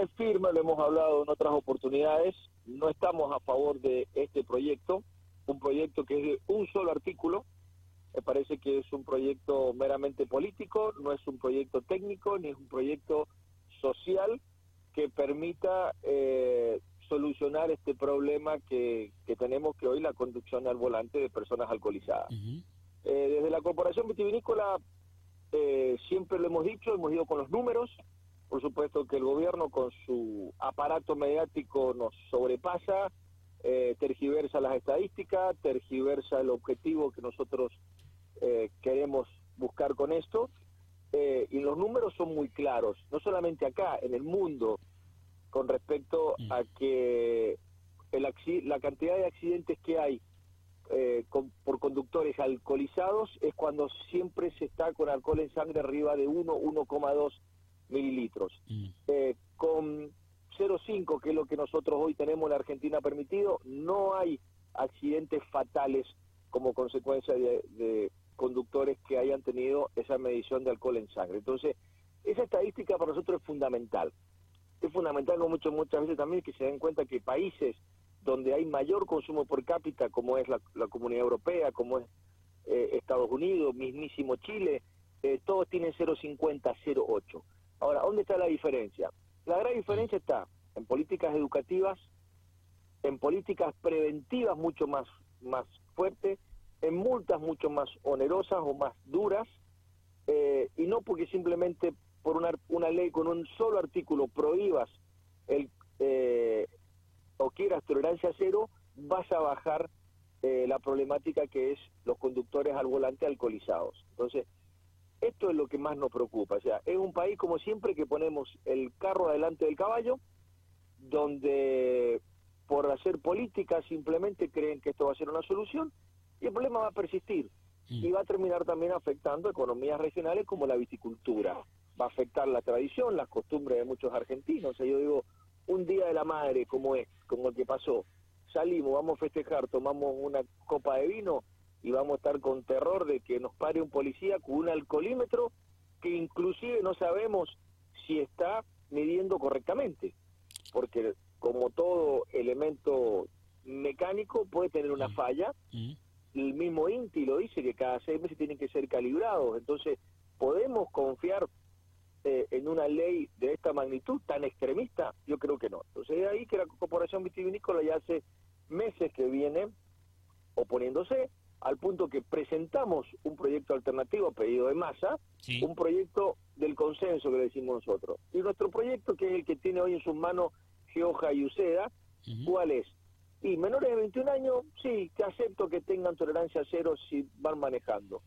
es firme, lo hemos hablado en otras oportunidades, no estamos a favor de este proyecto, un proyecto que es de un solo artículo, me parece que es un proyecto meramente político, no es un proyecto técnico, ni es un proyecto social que permita eh, solucionar este problema que, tenemos que hoy la conducción al volante de personas alcoholizadas. Eh, desde la Corporación Vitivinícola eh, siempre lo hemos dicho, hemos ido con los números, por supuesto que el gobierno con su aparato mediático nos sobrepasa, tergiversa las estadísticas, tergiversa el objetivo que nosotros eh, queremos buscar con esto. Eh, y los números son muy claros, no solamente acá, en el mundo, con respecto mm. a que el, la cantidad de accidentes que hay eh, por conductores alcoholizados es cuando siempre se está con alcohol en sangre arriba de 1, 1,2 mililitros. Mm. con 0,5, que es lo que nosotros hoy tenemos en la Argentina permitido, no hay accidentes fatales como consecuencia de, conductores que hayan tenido esa medición de alcohol en sangre. Entonces, esa estadística para nosotros es fundamental. Es fundamental mucho, muchas veces también que se den cuenta que países donde hay mayor consumo por cápita, como es la, Comunidad Europea, como es eh, Estados Unidos, mismísimo Chile, eh, todos tienen 0,50, 0,8. Ahora, ¿dónde está la diferencia? La gran diferencia está en políticas educativas, en políticas preventivas mucho más, más fuertes, en multas mucho más onerosas o más duras, eh, y no porque simplemente por una, una ley con un solo artículo prohíbas el, eh, o quieras tolerancia cero, vas a bajar eh, la problemática que es los conductores al volante alcoholizados. Entonces, esto es lo que más nos preocupa. O sea, es un país como siempre que ponemos el carro adelante del caballo, donde por hacer política simplemente creen que esto va a ser una solución y el problema va a persistir mm. y va a terminar también afectando economías regionales como la viticultura. Va a afectar la tradición, las costumbres de muchos argentinos. O sea, yo digo, un día de la madre como es, como el que pasó, salimos, vamos a festejar, tomamos una copa de vino y vamos a estar con terror de que nos pare un policía con un alcoholímetro que inclusive no sabemos si está midiendo correctamente, porque como todo elemento mecánico puede tener una mm. falla mm el mismo INTI lo dice que cada seis meses tienen que ser calibrados. Entonces, ¿podemos confiar eh, en una ley de esta magnitud tan extremista? Yo creo que no. Entonces, es ahí que la Corporación Vitivinícola ya hace meses que viene oponiéndose al punto que presentamos un proyecto alternativo a pedido de masa, un proyecto del consenso que le decimos nosotros. Y nuestro proyecto, que es el que tiene hoy en sus manos Geoja y Uceda, ¿cuál es? Y menores de 21 años, sí, te acepto que tengan tolerancia cero si van manejando.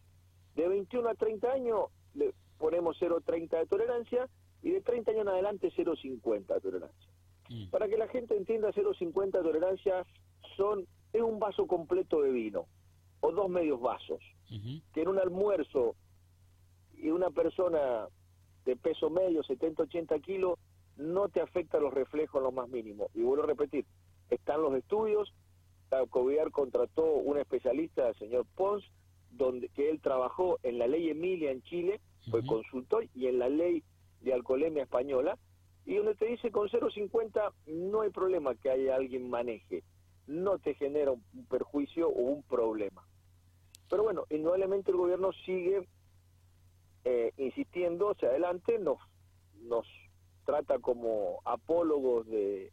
De 21 a 30 años le ponemos 0,30 de tolerancia y de 30 años en adelante 0,50 de tolerancia. Mm. Para que la gente entienda, 0,50 de tolerancia son es un vaso completo de vino o dos medios vasos. Que en un almuerzo y una persona de peso medio, 70, 80 kilos, no te afecta los reflejos lo más mínimo. Y vuelvo a repetir, están los estudios, la COVIAR contrató un especialista, el señor Pons, donde que él trabajó en la ley Emilia en Chile, fue consultor, y en la ley de alcoholemia española, y donde te dice con 0,50 no hay problema que haya alguien maneje, no te genera un perjuicio o un problema. Pero bueno, indudablemente el gobierno sigue eh, insistiendo hacia adelante, nos, nos trata como apólogos de,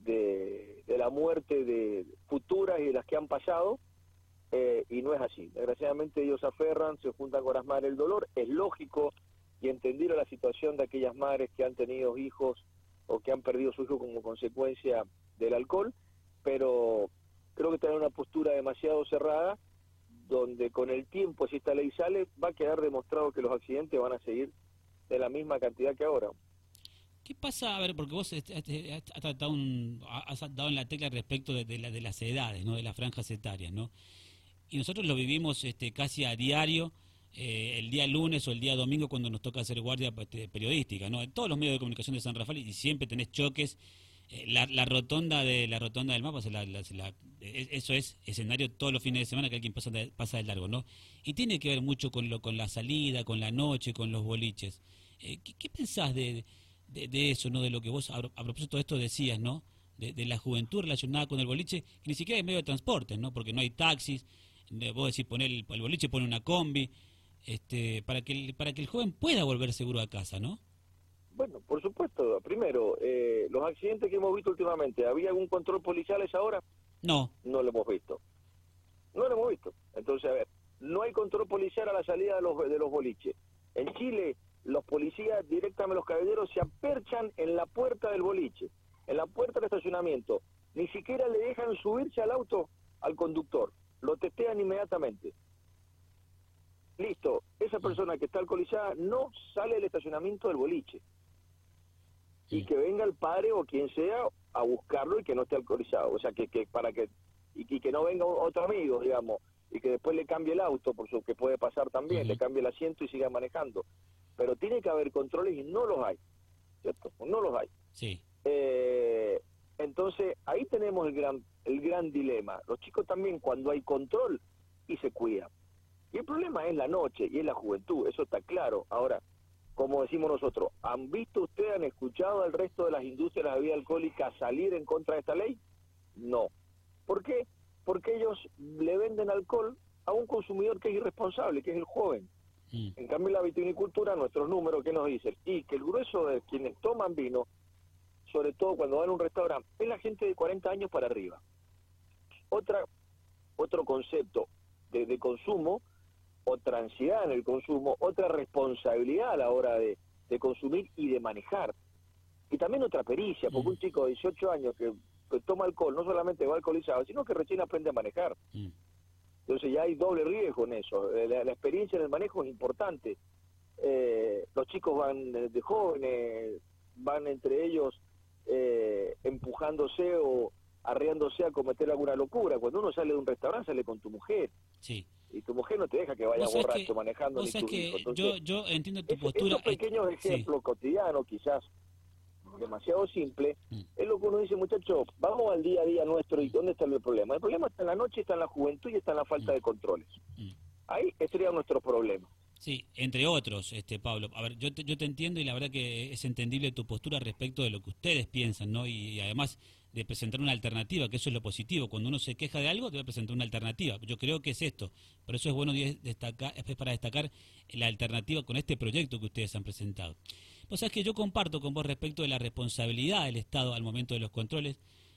de, la muerte de futuras y de las que han pasado, eh, y no es así. Desgraciadamente ellos aferran, se juntan con las madres el dolor, es lógico y entender la situación de aquellas madres que han tenido hijos o que han perdido su hijo como consecuencia del alcohol, pero creo que tienen una postura demasiado cerrada, donde con el tiempo, si esta ley sale, va a quedar demostrado que los accidentes van a seguir de la misma cantidad que ahora. ¿Qué pasa? A ver, porque vos has, tratado has dado en la tecla respecto de, la, de las edades, ¿no? De las franjas etarias, ¿no? Y nosotros lo vivimos este, casi a diario, eh, el día lunes o el día domingo cuando nos toca hacer guardia este, periodística, ¿no? En todos los medios de comunicación de San Rafael y siempre tenés choques. Eh, la, rotonda de la rotonda del mapa, eso es escenario todos los fines de semana que alguien pasa de, pasa largo, ¿no? Y tiene que ver mucho con lo con la salida, con la noche, con los boliches. Eh, ¿qué, ¿Qué pensás de de, eso, ¿no? De lo que vos a, propósito de esto decías, ¿no? De, la juventud relacionada con el boliche, que ni siquiera hay medio de transporte, ¿no? Porque no hay taxis, vos decís poner el, boliche, pone una combi, este, para que el, para que el joven pueda volver seguro a casa, ¿no? Bueno, por supuesto. Primero, eh, los accidentes que hemos visto últimamente, ¿había algún control policial a esa hora? No. No lo hemos visto. No lo hemos visto. Entonces, a ver, no hay control policial a la salida de los, de los boliches. En Chile, los policías, directamente los caballeros, se aperchan en la puerta del boliche, en la puerta del estacionamiento. Ni siquiera le dejan subirse al auto al conductor. Lo testean inmediatamente. Listo, esa persona que está alcoholizada no sale del estacionamiento del boliche. Y que venga el padre o quien sea a buscarlo y que no esté alcoholizado. O sea, que, que para que y, que no venga otro amigo, digamos, y que después le cambie el auto, por su que puede pasar también, le cambie el asiento y siga manejando. Pero tiene que haber controles y no los hay, ¿cierto? No los hay. Sí. Eh, entonces, ahí tenemos el gran, el gran dilema. Los chicos también, cuando hay control, y se cuidan. Y el problema es la noche y es la juventud, eso está claro. Ahora, como decimos nosotros, ¿han visto ustedes, han escuchado al resto de las industrias de la bebida alcohólica salir en contra de esta ley? No. ¿Por qué? Porque ellos le venden alcohol a un consumidor que es irresponsable, que es el joven. Mm. En cambio, la vitivinicultura, nuestros números, ¿qué nos dicen? Y que el grueso de quienes toman vino, sobre todo cuando van a un restaurante, es la gente de 40 años para arriba. Otra, otro concepto de, de consumo, otra ansiedad en el consumo, otra responsabilidad a la hora de, de consumir y de manejar. Y también otra pericia, porque mm. un chico de 18 años que que toma alcohol no solamente va alcoholizado, sino que recién aprende a manejar. Mm. Entonces ya hay doble riesgo en eso. Eh, la, experiencia en el manejo es importante. Eh, los chicos van de jóvenes, van entre ellos eh, empujándose o arreándose a cometer alguna locura. Cuando uno sale de un restaurante, sale con tu mujer. Sí. Y tu mujer no te deja que vaya borracho manejando ni tu hijo. yo, yo entiendo tu postura. Esos pequeños ejemplos cotidianos, quizás demasiado simple, mm. es lo que uno dice, muchachos, vamos al día a día nuestro y ¿dónde está el problema? El problema está en la noche, está en la juventud y está en la falta mm. de controles. Mm. Ahí estaría nuestro problema. Sí, entre otros, este Pablo. A ver, yo te, yo te entiendo y la verdad que es entendible tu postura respecto de lo que ustedes piensan, ¿no? Y, además de presentar una alternativa, que eso es lo positivo. Cuando uno se queja de algo, debe presentar una alternativa. Yo creo que es esto. Por eso es bueno destacar, es para destacar la alternativa con este proyecto que ustedes han presentado. O sea, es que yo comparto con vos respecto de la responsabilidad del Estado al momento de los controles,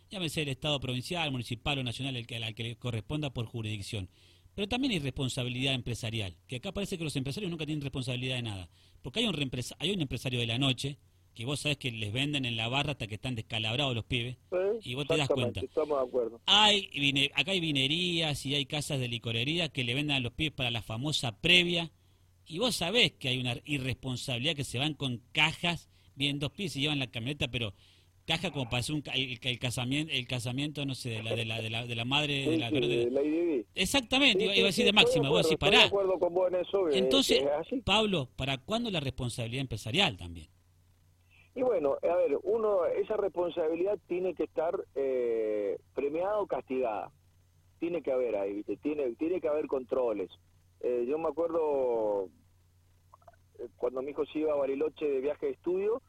llámese el Estado provincial, municipal o nacional, el que, al que le corresponda por jurisdicción. Pero también hay responsabilidad empresarial, que acá parece que los empresarios nunca tienen responsabilidad de nada. Porque hay un, hay un empresario de la noche, que vos sabés que les venden en la barra hasta que están descalabrados los pibes, y vos te das cuenta. Estamos de acuerdo. Hay, acá hay vinerías y hay casas de licorería que le venden a los pibes para la famosa previa, y vos sabés que hay una irresponsabilidad que se van con cajas, bien dos pies y llevan la camioneta, pero caja como para hacer un, el, casamiento, el casamiento, no sé, de la, de la, de la, de la madre de la... Exactamente, iba, a decir de máxima, vos decís, pará. Entonces, Pablo, ¿para cuándo la responsabilidad empresarial también? Y bueno, a ver, uno, esa responsabilidad tiene que estar eh, premiada o castigada. Tiene que haber ahí, Tiene, tiene que haber controles. Eh, yo me acuerdo eh, cuando mi hijo se iba a Bariloche de viaje de estudio,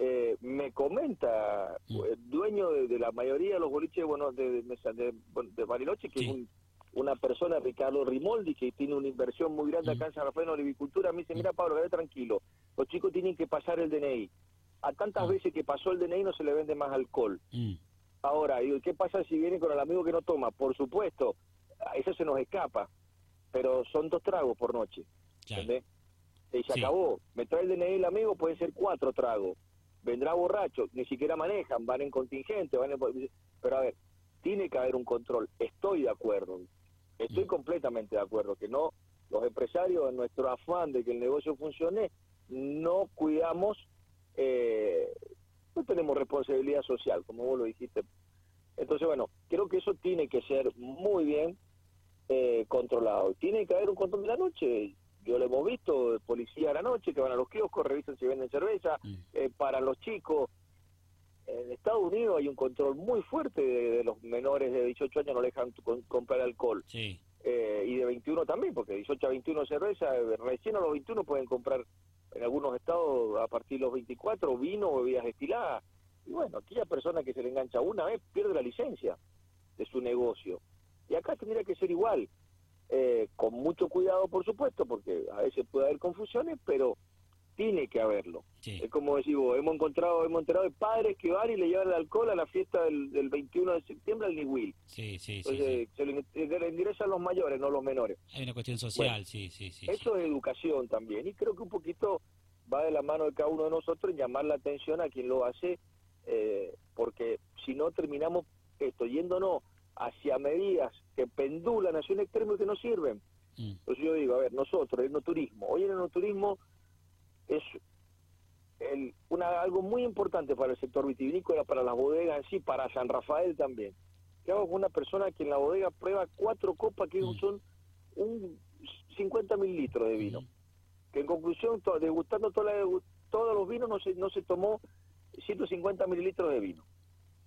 eh, me comenta el dueño de, la mayoría de los boliches bueno, de, de, Bariloche, que es una persona, Ricardo Rimoldi, que tiene una inversión muy grande acá en. San Rafael en olivicultura, me dice, mira Pablo, quédate tranquilo, los chicos tienen que pasar el DNI. A tantas veces que pasó el DNI no se le vende más alcohol. Ahora, digo, ¿qué pasa si viene con el amigo que no toma? Por supuesto, eso se nos escapa pero son dos tragos por noche. Y se acabó. Me trae el DNI el amigo, pueden ser cuatro tragos. Vendrá borracho, ni siquiera manejan, van en contingente, van Pero a ver, tiene que haber un control. Estoy de acuerdo. Estoy mm. completamente de acuerdo que no, los empresarios, en nuestro afán de que el negocio funcione, no cuidamos, eh, no tenemos responsabilidad social, como vos lo dijiste. Entonces, bueno, creo que eso tiene que ser muy bien eh, controlado. Tiene que haber un control de la noche. Yo lo hemos visto, policía a la noche que van a los kioscos, revisan si venden cerveza, eh, para los chicos. En Estados Unidos hay un control muy fuerte de, los menores de 18 años, no le dejan comprar alcohol. Eh, y de 21 también, porque 18 a 21 cerveza, recién a los 21 pueden comprar en algunos estados a partir de los 24 vino o bebidas destiladas. Y bueno, aquella persona que se le engancha una vez pierde la licencia de su negocio. Y acá tendría que ser igual, eh, con mucho cuidado por supuesto, porque a veces puede haber confusiones, pero tiene que haberlo. Es como decimos, hemos encontrado, hemos enterado de padres que van y le llevan el alcohol a la fiesta del, 21 de septiembre al Niwil. Sí, sí, Entonces, se le a los mayores, no los menores. Hay una cuestión social, sí, sí, sí. Eso es educación también, y creo que un poquito va de la mano de cada uno de nosotros en llamar la atención a quien lo hace, eh, porque si no terminamos esto yéndonos hacia medidas que pendulan hacia un extremo que no sirven. Mm. Entonces yo digo, a ver, nosotros, el no turismo, hoy en el no turismo es el, una, algo muy importante para el sector vitivinícola, para las bodegas en sí, para San Rafael también. Que hago con una persona que en la bodega prueba cuatro copas que mm. son un 50 mililitros de vino. Mm. Que en conclusión, degustando toda todos los vinos, no se, no se tomó 150 mililitros de vino.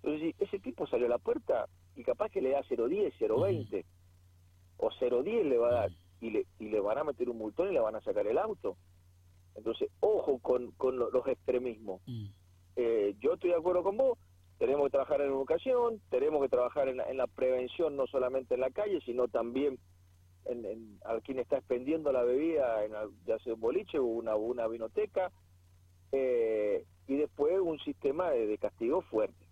Entonces, ese tipo salió a la puerta y capaz que le da 0,10, 0,20 o 0,10 le va a dar y le, y le van a meter un multón y le van a sacar el auto. Entonces, ojo con, con los extremismos. Mm. Eh, yo estoy de acuerdo con vos, tenemos que trabajar en educación, tenemos que trabajar en la, prevención no solamente en la calle, sino también en, a quien está expendiendo la bebida, en, ya sea un boliche o una, una vinoteca, eh, y después un sistema de, castigo fuerte.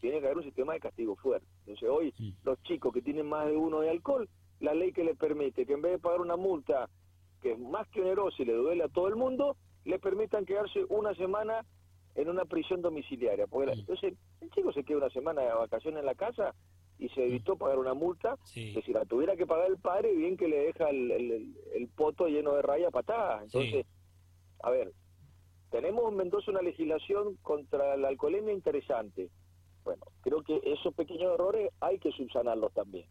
Tiene que haber un sistema de castigo fuerte. Entonces hoy los chicos que tienen más de uno de alcohol, la ley que les permite que en vez de pagar una multa que es más que oneroso y le duele a todo el mundo, le permitan quedarse una semana en una prisión domiciliaria. Porque entonces el chico se queda una semana de vacaciones en la casa y se evitó pagar una multa, que si la tuviera que pagar el padre, bien que le deja el, el, poto lleno de raya patada. Entonces, a ver, tenemos en Mendoza una legislación contra la alcoholemia interesante. Bueno, creo que esos pequeños errores hay que subsanarlos también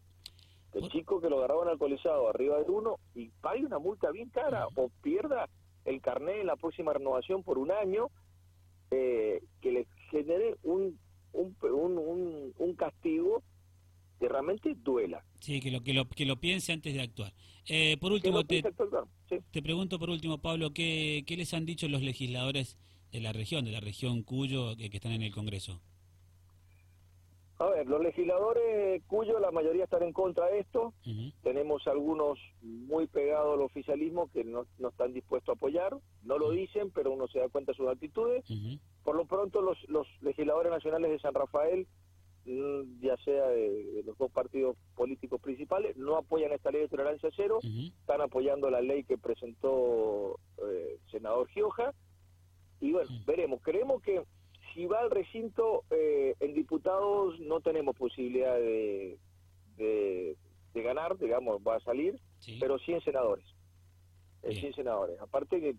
el chico que lo agarraban alcoholizado arriba del uno y pague una multa bien cara o pierda el carnet en la próxima renovación por un año eh, que le genere un un, un, un, castigo que realmente duela. Sí, que lo, que lo, que lo piense antes de actuar. Eh, por último, te, te pregunto por último, Pablo, ¿qué, ¿qué les han dicho los legisladores de la región, de la región Cuyo, que están en el Congreso? A ver, los legisladores cuyo la mayoría están en contra de esto. Tenemos algunos muy pegados al oficialismo que no, están dispuestos a apoyar. No lo dicen, pero uno se da cuenta de sus actitudes. Por lo pronto, los, los legisladores nacionales de San Rafael, mm, ya sea de, los dos partidos políticos principales, no apoyan esta ley de tolerancia cero. Están apoyando la ley que presentó eh, el senador Gioja. Y bueno, veremos. Creemos que si va al recinto, eh, en diputados no tenemos posibilidad de, de, ganar, digamos, va a salir, pero sí en senadores. Eh, sí en senadores. Aparte que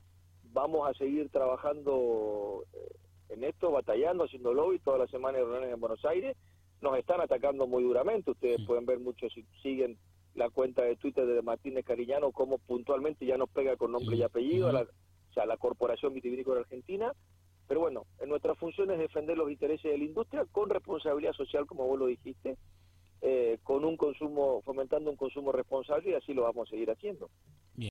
vamos a seguir trabajando eh, en esto, batallando, haciendo lobby todas las semanas de reuniones en Buenos Aires. Nos están atacando muy duramente. Ustedes pueden ver muchos si siguen la cuenta de Twitter de Martínez Cariñano, como puntualmente ya nos pega con nombre y apellido, a la, o sea, la Corporación Vitivinícola Argentina pero bueno, en nuestra función es defender los intereses de la industria con responsabilidad social, como vos lo dijiste, eh, con un consumo, fomentando un consumo responsable y así lo vamos a seguir haciendo.